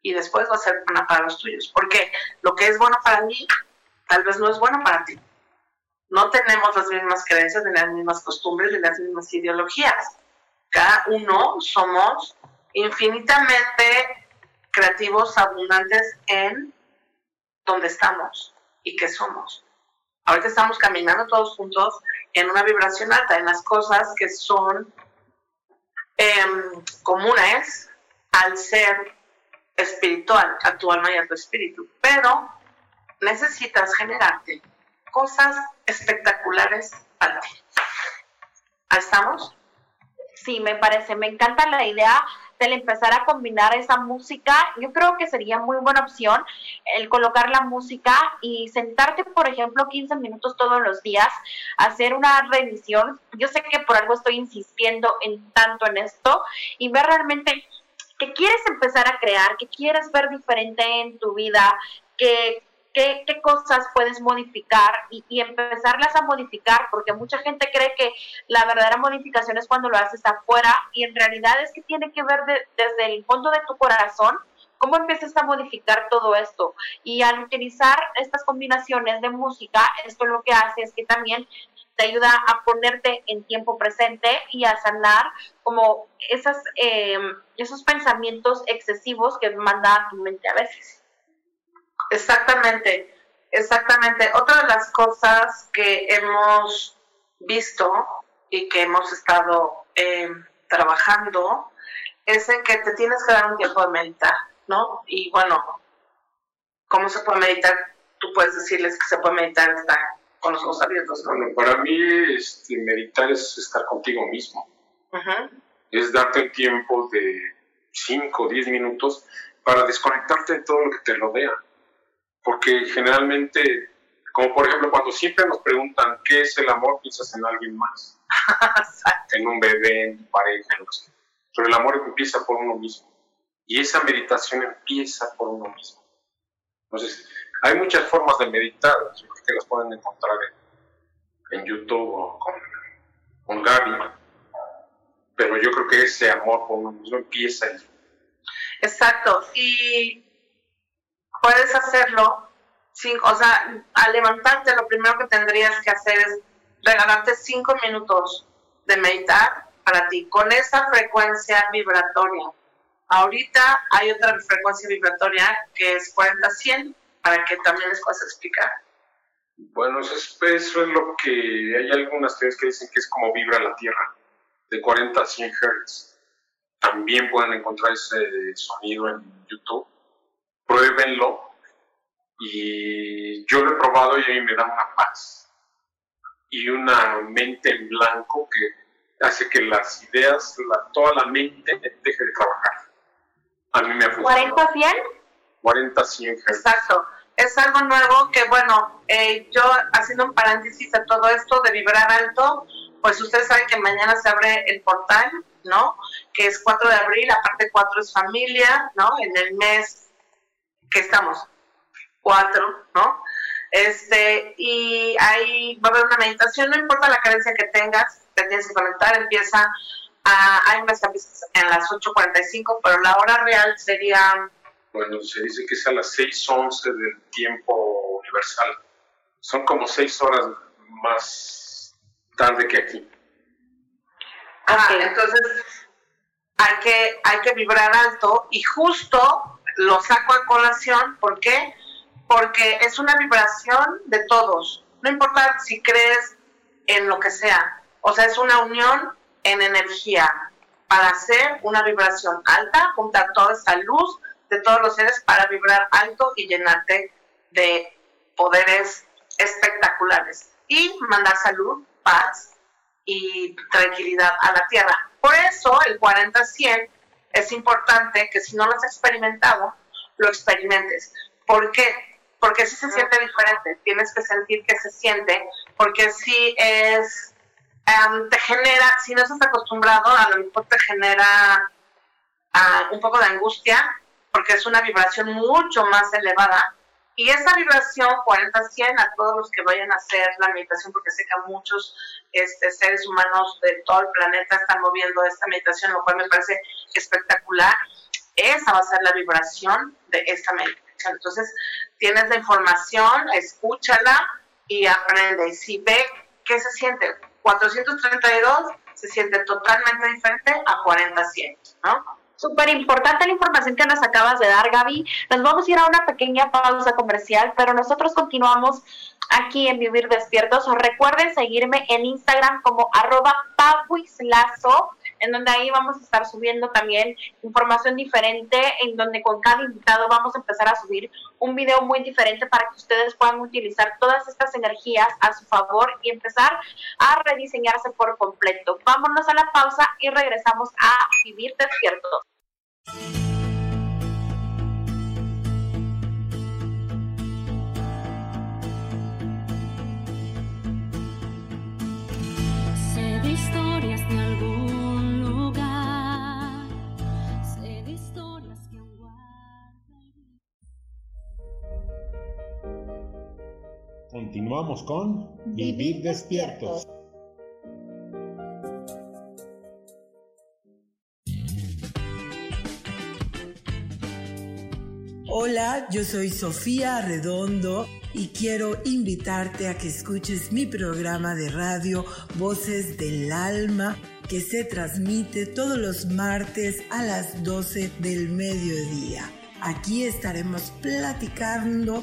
Speaker 3: Y después va a ser buena para los tuyos. Porque lo que es bueno para mí, tal vez no es bueno para ti. No tenemos las mismas creencias, ni las mismas costumbres, ni las mismas ideologías. Cada uno somos infinitamente creativos, abundantes en donde estamos y qué somos. Ahorita estamos caminando todos juntos en una vibración alta, en las cosas que son em, comunes al ser espiritual, a tu alma y a tu espíritu. Pero necesitas generarte cosas espectaculares para ti. ¿Ahí estamos?
Speaker 1: Sí, me parece, me encanta la idea del empezar a combinar esa música, yo creo que sería muy buena opción el colocar la música y sentarte, por ejemplo, 15 minutos todos los días, hacer una revisión. Yo sé que por algo estoy insistiendo en tanto en esto y ver realmente que quieres empezar a crear, que quieres ver diferente en tu vida, que qué, cosas puedes modificar y, empezarlas a modificar, porque mucha gente cree que la verdadera modificación es cuando lo haces afuera y en realidad es que tiene que ver desde el fondo de tu corazón cómo empiezas a modificar todo esto. Y al utilizar estas combinaciones de música, esto lo que hace es que también te ayuda a ponerte en tiempo presente y a sanar como esas, eh, esos pensamientos excesivos que manda tu mente a veces.
Speaker 3: Exactamente, exactamente. Otra de las cosas que hemos visto y que hemos estado eh, trabajando es en que te tienes que dar un tiempo de meditar, ¿no? Y bueno, ¿cómo se puede meditar? Tú puedes decirles que se puede meditar estar con los ojos abiertos.
Speaker 2: Bueno, para mí este, meditar es estar contigo mismo. Es darte el tiempo de 5 o 10 minutos para desconectarte de todo lo que te rodea porque generalmente, como por ejemplo cuando siempre nos preguntan qué es el amor, piensas en alguien más, en un bebé, en tu pareja, en lo que Pero el amor empieza por uno mismo. Y esa meditación empieza por uno mismo. Entonces, hay muchas formas de meditar, yo creo que las pueden encontrar en, YouTube o con, con Gaby, pero yo creo que ese amor por uno mismo empieza ahí.
Speaker 3: Exacto, y puedes hacerlo, sin, o sea, al levantarte lo primero que tendrías que hacer es regalarte cinco minutos de meditar para ti, con esa frecuencia vibratoria. Ahorita hay otra frecuencia vibratoria que es 40-100, para que también les puedas explicar.
Speaker 2: Bueno, eso es, lo que hay algunas teorías que dicen que es como vibra la Tierra, de 40 a 100 Hz. También pueden encontrar ese sonido en YouTube pruébenlo. Y yo lo he probado y a mí me da una paz y una mente en blanco que hace que las ideas, toda la mente deje de trabajar. A mí me ha
Speaker 1: funcionado. ¿40 100?
Speaker 2: 40 100.
Speaker 3: Exacto. Es algo nuevo que, bueno, eh, yo haciendo un paréntesis a todo esto de vibrar alto, pues ustedes saben que mañana se abre el portal, ¿no? Que es 4 de abril, aparte 4 es familia, ¿no? En el mes que estamos, cuatro, ¿no? Este, y ahí va a haber una meditación, no importa la carencia que tengas, te tienes que conectar, empieza a, hay unas en las 8.45, pero la hora real sería...
Speaker 2: Bueno, se dice que es a las 6.11 del tiempo universal. Son como seis horas más tarde que aquí.
Speaker 3: entonces hay que, hay que vibrar alto y justo lo saco a colación, ¿por qué? Porque es una vibración de todos, no importa si crees en lo que sea, o sea, es una unión en energía para hacer una vibración alta, juntar toda esa luz de todos los seres para vibrar alto y llenarte de poderes espectaculares y mandar salud, paz y tranquilidad a la tierra. Por eso el 40-100 es importante que si no lo has experimentado, lo experimentes. ¿Por qué? Porque si se siente diferente, tienes que sentir que se siente, porque si es, em, te genera, si no estás acostumbrado, a lo mejor te genera ah, un poco de angustia, porque es una vibración mucho más elevada y esa vibración 40-100 a todos los que vayan a hacer la meditación, porque sé que muchos este, seres humanos de todo el planeta están moviendo esta meditación, lo cual me parece espectacular, esa va a ser la vibración de esta meditación. Entonces, tienes la información, escúchala y aprende. Y si ve qué se siente, 432 se siente totalmente diferente a 40-100, ¿no?
Speaker 1: Súper importante la información que nos acabas de dar, Gaby. Nos vamos a ir a una pequeña pausa comercial, pero nosotros continuamos aquí en Vivir Despiertos. Recuerden seguirme en Instagram como arroba en donde ahí vamos a estar subiendo también información diferente, en donde con cada invitado vamos a empezar a subir un video muy diferente para que ustedes puedan utilizar todas estas energías a su favor y empezar a rediseñarse por completo. Vámonos a la pausa y regresamos a Vivir Despiertos.
Speaker 4: Continuamos con Vivir despiertos.
Speaker 10: Hola, yo soy Sofía Redondo y quiero invitarte a que escuches mi programa de radio Voces del Alma que se transmite todos los martes a las 12 del mediodía. Aquí estaremos platicando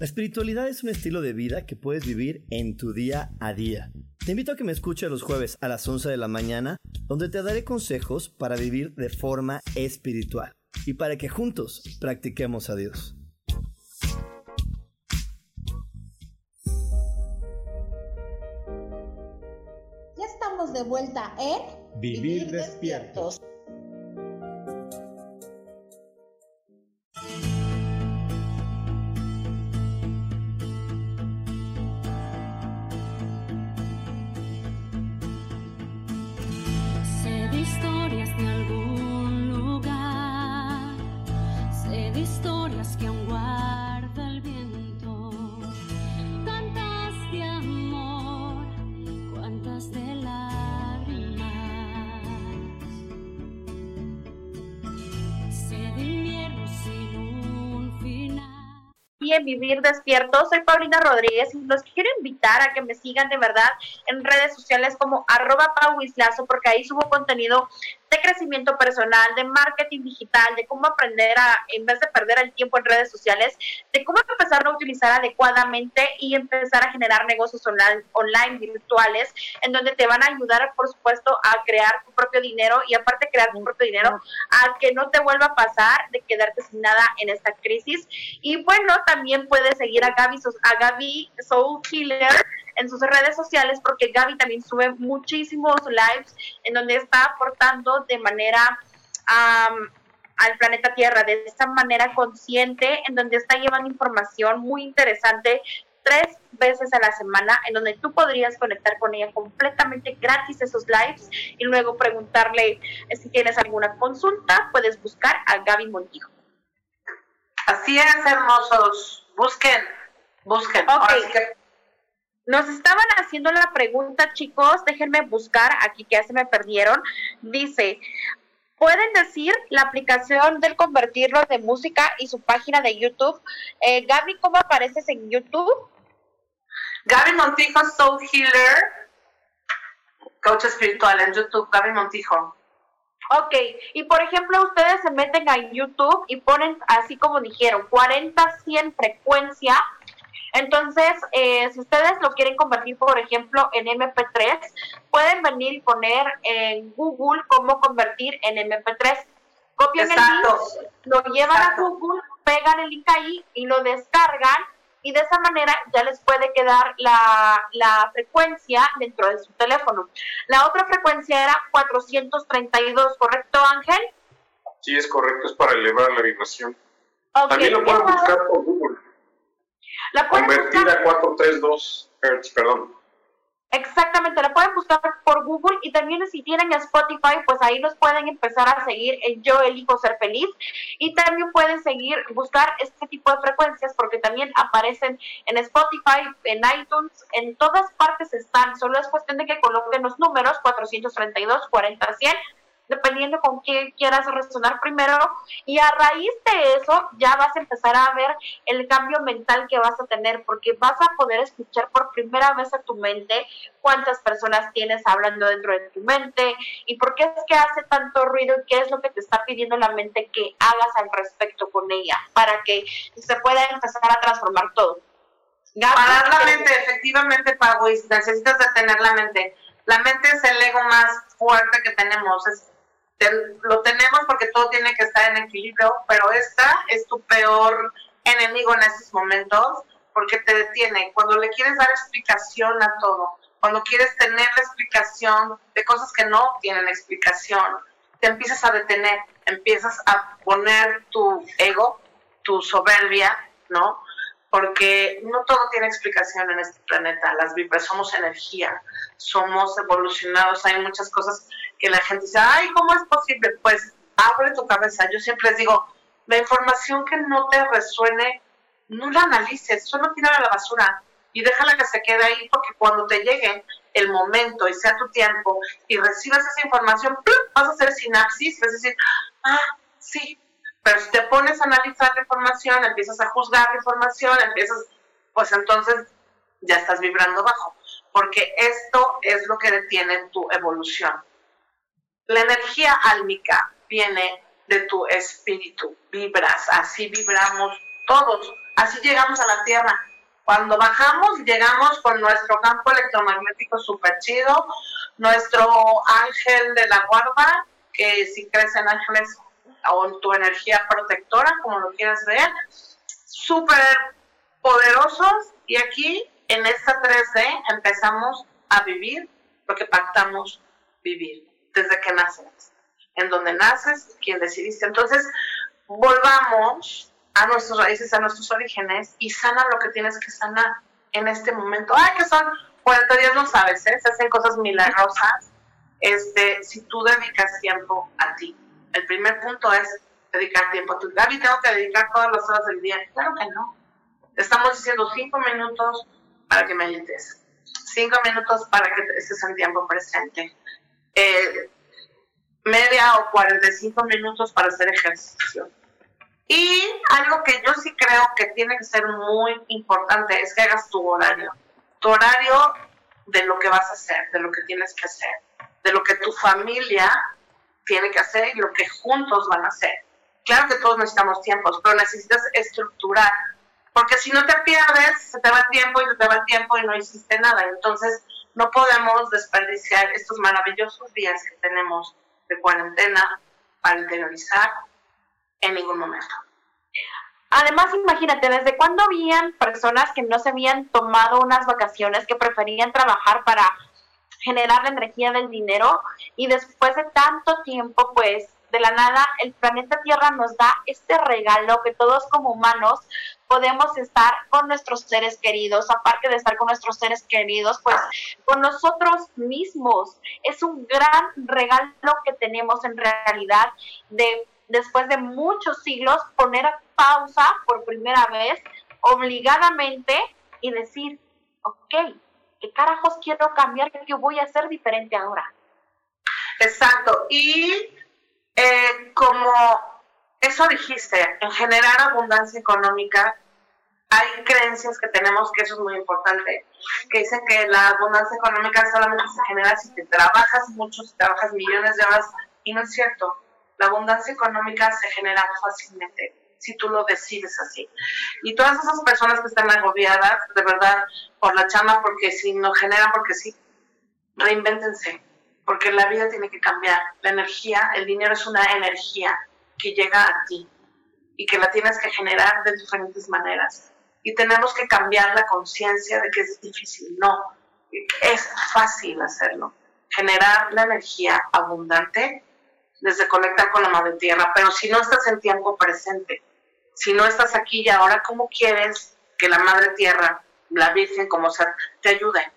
Speaker 6: La espiritualidad es un estilo de vida que puedes vivir en tu día a día. Te invito a que me escuches los jueves a las 11 de la mañana, donde te daré consejos para vivir de forma espiritual y para que juntos practiquemos a Dios.
Speaker 9: Ya estamos de vuelta en
Speaker 4: Vivir, despiertos.
Speaker 1: Vivir Despierto. Soy Paulina Rodríguez y los quiero invitar a que me sigan de verdad en redes sociales como arroba pauislazo porque ahí subo contenido de crecimiento personal, de marketing digital, de cómo aprender a, en vez de perder el tiempo en redes sociales, de cómo empezar a utilizar adecuadamente y empezar a generar negocios online, online virtuales, en donde te van a ayudar, por supuesto, a crear tu propio dinero y aparte crear tu propio dinero, a que no te vuelva a pasar de quedarte sin nada en esta crisis. Y bueno, también puedes seguir a Gaby, a Gaby Soul Killer en sus redes sociales porque Gaby también sube muchísimos lives en donde está aportando de manera al planeta Tierra, de esta manera consciente, en donde está llevando información muy interesante tres veces a la semana, en donde tú podrías conectar con ella completamente gratis esos lives y luego preguntarle eh, si tienes alguna consulta, puedes buscar a Gaby Montijo.
Speaker 3: Así es, hermosos. Busquen, busquen.
Speaker 1: Nos estaban haciendo la pregunta, chicos, déjenme buscar aquí que ya se me perdieron. Dice, ¿pueden decir la aplicación del convertirlo de música y su página de YouTube? Eh, Gaby, ¿cómo apareces en YouTube?
Speaker 3: Gaby Montijo, Soul Healer, coach espiritual en YouTube, Gaby Montijo.
Speaker 1: Ok, y por ejemplo, ustedes se meten a YouTube y ponen, así como dijeron, 40-100 frecuencia entonces, eh, si ustedes lo quieren convertir, por ejemplo, en MP3, pueden venir y poner en Google cómo convertir en MP3. Copian el link, lo llevan a Google, pegan el link ahí y lo descargan y de esa manera ya les puede quedar la, la, frecuencia dentro de su teléfono. La otra frecuencia era 432, ¿correcto Ángel?
Speaker 2: Sí, es correcto, es para elevar la vibración. También lo pueden buscar por Google.
Speaker 1: La
Speaker 2: Convertir a 432 Hz, perdón.
Speaker 1: Exactamente, la pueden buscar por Google y también si tienen Spotify, pues ahí los pueden empezar a seguir en Yo elijo ser feliz y también pueden seguir, buscar este tipo de frecuencias porque también aparecen en Spotify, en iTunes, en todas partes están, solo es cuestión de que coloquen los números 432, 40, 100 dependiendo con quién quieras resonar primero. Y a raíz de eso ya vas a empezar a ver el cambio mental que vas a tener, porque vas a poder escuchar por primera vez a tu mente cuántas personas tienes hablando dentro de tu mente y por qué es que hace tanto ruido y qué es lo que te está pidiendo la mente que hagas al respecto con ella, para que se pueda empezar a transformar todo.
Speaker 3: Parar la mente, efectivamente, Pago, necesitas detener la mente. La mente es el ego más fuerte que tenemos, es lo tenemos porque todo tiene que estar en equilibrio, pero esta es tu peor enemigo en estos momentos porque te detiene. Cuando le quieres dar explicación a todo, cuando quieres tener la explicación de cosas que no tienen explicación, te empiezas a detener, empiezas a poner tu ego, tu soberbia, ¿no? Porque no todo tiene explicación en este planeta. Las vibras somos energía, somos evolucionados, hay muchas cosas que la gente dice, ay, ¿cómo es posible? Pues abre tu cabeza. Yo siempre les digo, la información que no te resuene, no la analices, solo tírala a la basura y déjala que se quede ahí porque cuando te llegue el momento y sea tu tiempo y recibas esa información, vas a hacer sinapsis, a decir, ah, sí, pero si te pones a analizar la información, empiezas a juzgar la información, empiezas, pues entonces ya estás vibrando bajo, porque esto es lo que detiene tu evolución. La energía álmica viene de tu espíritu, vibras, así vibramos todos, así llegamos a la Tierra. Cuando bajamos, llegamos con nuestro campo electromagnético súper chido, nuestro ángel de la guarda, que si crees en ángeles o tu energía protectora, como lo quieras ver, súper poderosos. Y aquí, en esta 3D, empezamos a vivir lo que pactamos vivir desde que naces, en donde naces, quien decidiste. Entonces, volvamos a nuestras raíces, a nuestros orígenes y sana lo que tienes que sanar en este momento. Ay, que son 40 días, no sabes, ¿eh? se hacen cosas milagrosas. Este, si tú dedicas tiempo a ti. El primer punto es dedicar tiempo a ti. Gaby, tengo que dedicar todas las horas del día. Claro que no. Estamos diciendo cinco minutos para que medites, cinco minutos para que estés en tiempo presente, eh, media o 45 minutos para hacer ejercicio. Y algo que yo sí creo que tiene que ser muy importante es que hagas tu horario. Tu horario de lo que vas a hacer, de lo que tienes que hacer, de lo que tu familia tiene que hacer y lo que juntos van a hacer. Claro que todos necesitamos tiempos, pero necesitas estructurar, porque si no te pierdes, te va el tiempo y se te va el tiempo y no hiciste nada. Entonces, no podemos desperdiciar estos maravillosos días que tenemos de cuarentena para interiorizar en ningún momento.
Speaker 1: Además, imagínate, ¿desde cuándo habían personas que no se habían tomado unas vacaciones, que preferían trabajar para generar la energía del dinero? Y después de tanto tiempo, pues, de la nada, el planeta Tierra nos da este regalo que todos como humanos podemos estar con nuestros seres queridos, aparte de estar con nuestros seres queridos, pues con nosotros mismos. Es un gran regalo que tenemos en realidad de después de muchos siglos poner pausa por primera vez obligadamente y decir, ok, ¿qué carajos quiero cambiar? ¿Qué voy a hacer diferente ahora?
Speaker 3: Exacto. Y eh, como eso dijiste, en generar abundancia económica, hay creencias que tenemos que eso es muy importante, que dicen que la abundancia económica solamente se genera si te trabajas mucho, si trabajas millones de horas, y no es cierto. La abundancia económica se genera fácilmente si tú lo decides así. Y todas esas personas que están agobiadas, de verdad, por la chama, porque si no generan, porque sí, reinvéntense, porque la vida tiene que cambiar. La energía, el dinero es una energía que llega a ti y que la tienes que generar de diferentes maneras. Y tenemos que cambiar la conciencia de que es difícil. No, es fácil hacerlo. Generar la energía abundante desde conectar con la madre tierra, pero si no estás en tiempo presente, si no estás aquí y ahora, ¿cómo quieres que la madre tierra, la Virgen, como sea, te ayude?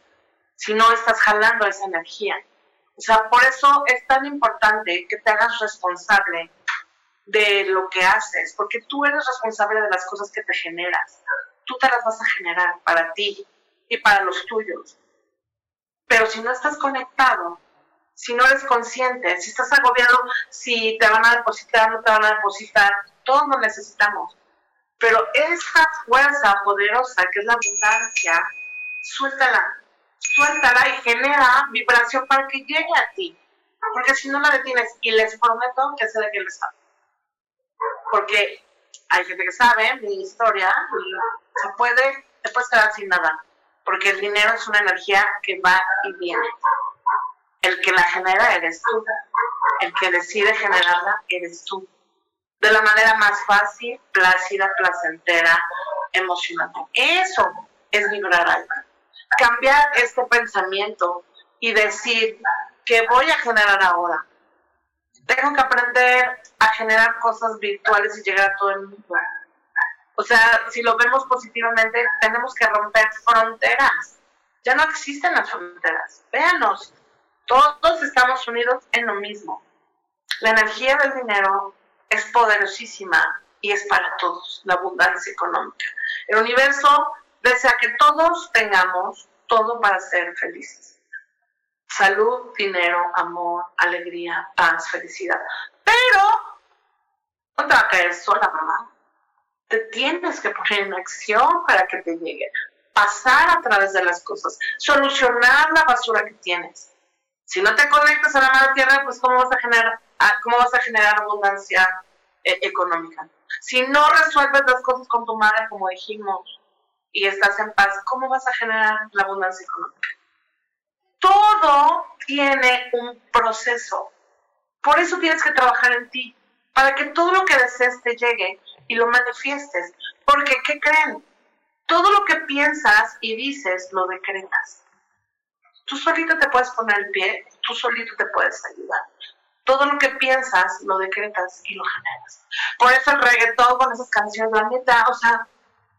Speaker 3: Si no estás jalando esa energía. O sea, por eso es tan importante que te hagas responsable de lo que haces, porque tú eres responsable de las cosas que te generas. Tú te las vas a generar para ti y para los tuyos. Pero si no estás conectado, si no eres consciente, si estás agobiado, si te van a depositar, no te van a depositar, todos lo necesitamos. Pero esa fuerza poderosa que es la abundancia, suéltala, suéltala y genera vibración para que llegue a ti. Porque si no la detienes, y les prometo que sé de qué les hablo. Porque hay gente que sabe mi historia y se puede, te puedes quedar sin nada. Porque el dinero es una energía que va y viene. El que la genera eres tú. El que decide generarla eres tú. De la manera más fácil, plácida, placentera, emocionante. Eso es vibrar algo. Cambiar este pensamiento y decir, que voy a generar ahora? Tengo que aprender a generar cosas virtuales y llegar a todo el mundo. O sea, si lo vemos positivamente, tenemos que romper fronteras. Ya no existen las fronteras. Véanos, todos estamos unidos en lo mismo. La energía del dinero es poderosísima y es para todos, la abundancia económica. El universo desea que todos tengamos todo para ser felices. Salud, dinero, amor, alegría, paz, felicidad. Pero no te va a caer sola, mamá. Te tienes que poner en acción para que te llegue. Pasar a través de las cosas. Solucionar la basura que tienes si no te conectas a la madre tierra, pues ¿cómo vas a generar, ah, cómo vas a generar abundancia eh, económica? Si no resuelves las cosas con tu madre, como dijimos, y estás en paz, ¿cómo vas a generar la abundancia económica? Todo tiene un proceso. Por eso tienes que trabajar en ti, para que todo lo que desees te llegue y lo manifiestes. Porque, ¿qué creen? Todo lo que piensas y dices lo decretas. Tú solito te puedes poner el pie, tú solito te puedes ayudar. Todo lo que piensas lo decretas y lo generas. Por eso el reggaetón con esas canciones, la neta, o sea,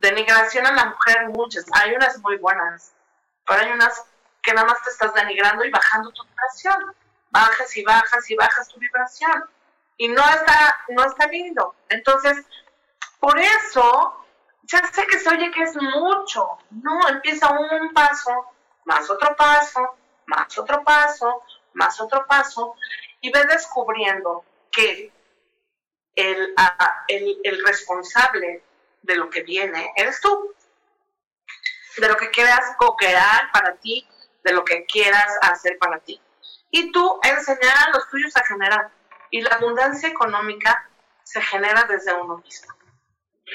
Speaker 3: denigración a la mujer, muchas. Hay unas muy buenas, pero hay unas que nada más te estás denigrando y bajando tu vibración. Bajas y bajas y bajas tu vibración. Y no está, no está lindo. Entonces, por eso, ya sé que se oye que es mucho. No, empieza un paso más otro paso, más otro paso, más otro paso, y ves descubriendo que el, el, responsable de lo que viene eres tú, de lo que quieras co-crear para ti, de lo que quieras hacer para ti. Y tú enseñar a los tuyos a generar. Y la abundancia económica se genera desde uno mismo.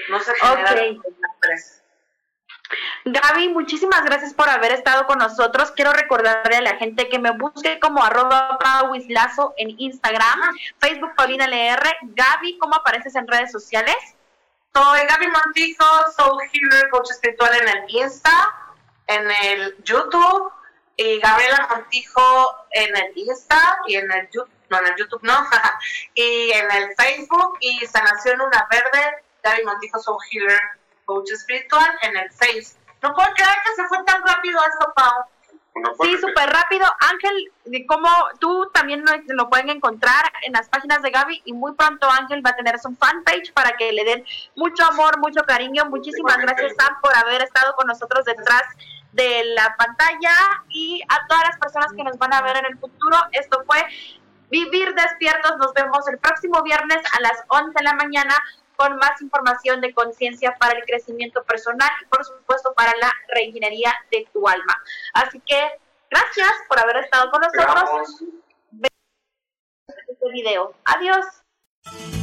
Speaker 3: No se genera
Speaker 1: Ok.
Speaker 3: desde la empresa.
Speaker 1: Gaby, muchísimas gracias por haber estado con nosotros. Quiero recordarle a la gente que me busque como arroba pauislazo en Instagram, Facebook Paulina LR. Gaby, ¿cómo apareces en redes sociales?
Speaker 3: Soy Gaby Montijo, Soul Healer, coach espiritual en el Insta, en el YouTube, y Gabriela Montijo en el Insta y en el YouTube, no, en el YouTube no, y en el Facebook, y Sanación Una Verde, Gaby Montijo, Soul Healer, coach espiritual en el Face. No puedo creer que se fue tan rápido esto, Pau.
Speaker 1: Sí, súper rápido. Ángel, de cómo tú también lo pueden encontrar en las páginas de Gaby y muy pronto Ángel va a tener su fanpage para que le den mucho amor, mucho cariño. Muchísimas gracias, Sam, por haber estado con nosotros detrás de la pantalla y a todas las personas que nos van a ver en el futuro. Esto fue Vivir Despiertos. Nos vemos el próximo viernes a las 11 de la mañana con más información de conciencia para el crecimiento personal y por supuesto para la reingeniería de tu alma. Así que gracias por haber estado con nosotros. Este video. Adiós.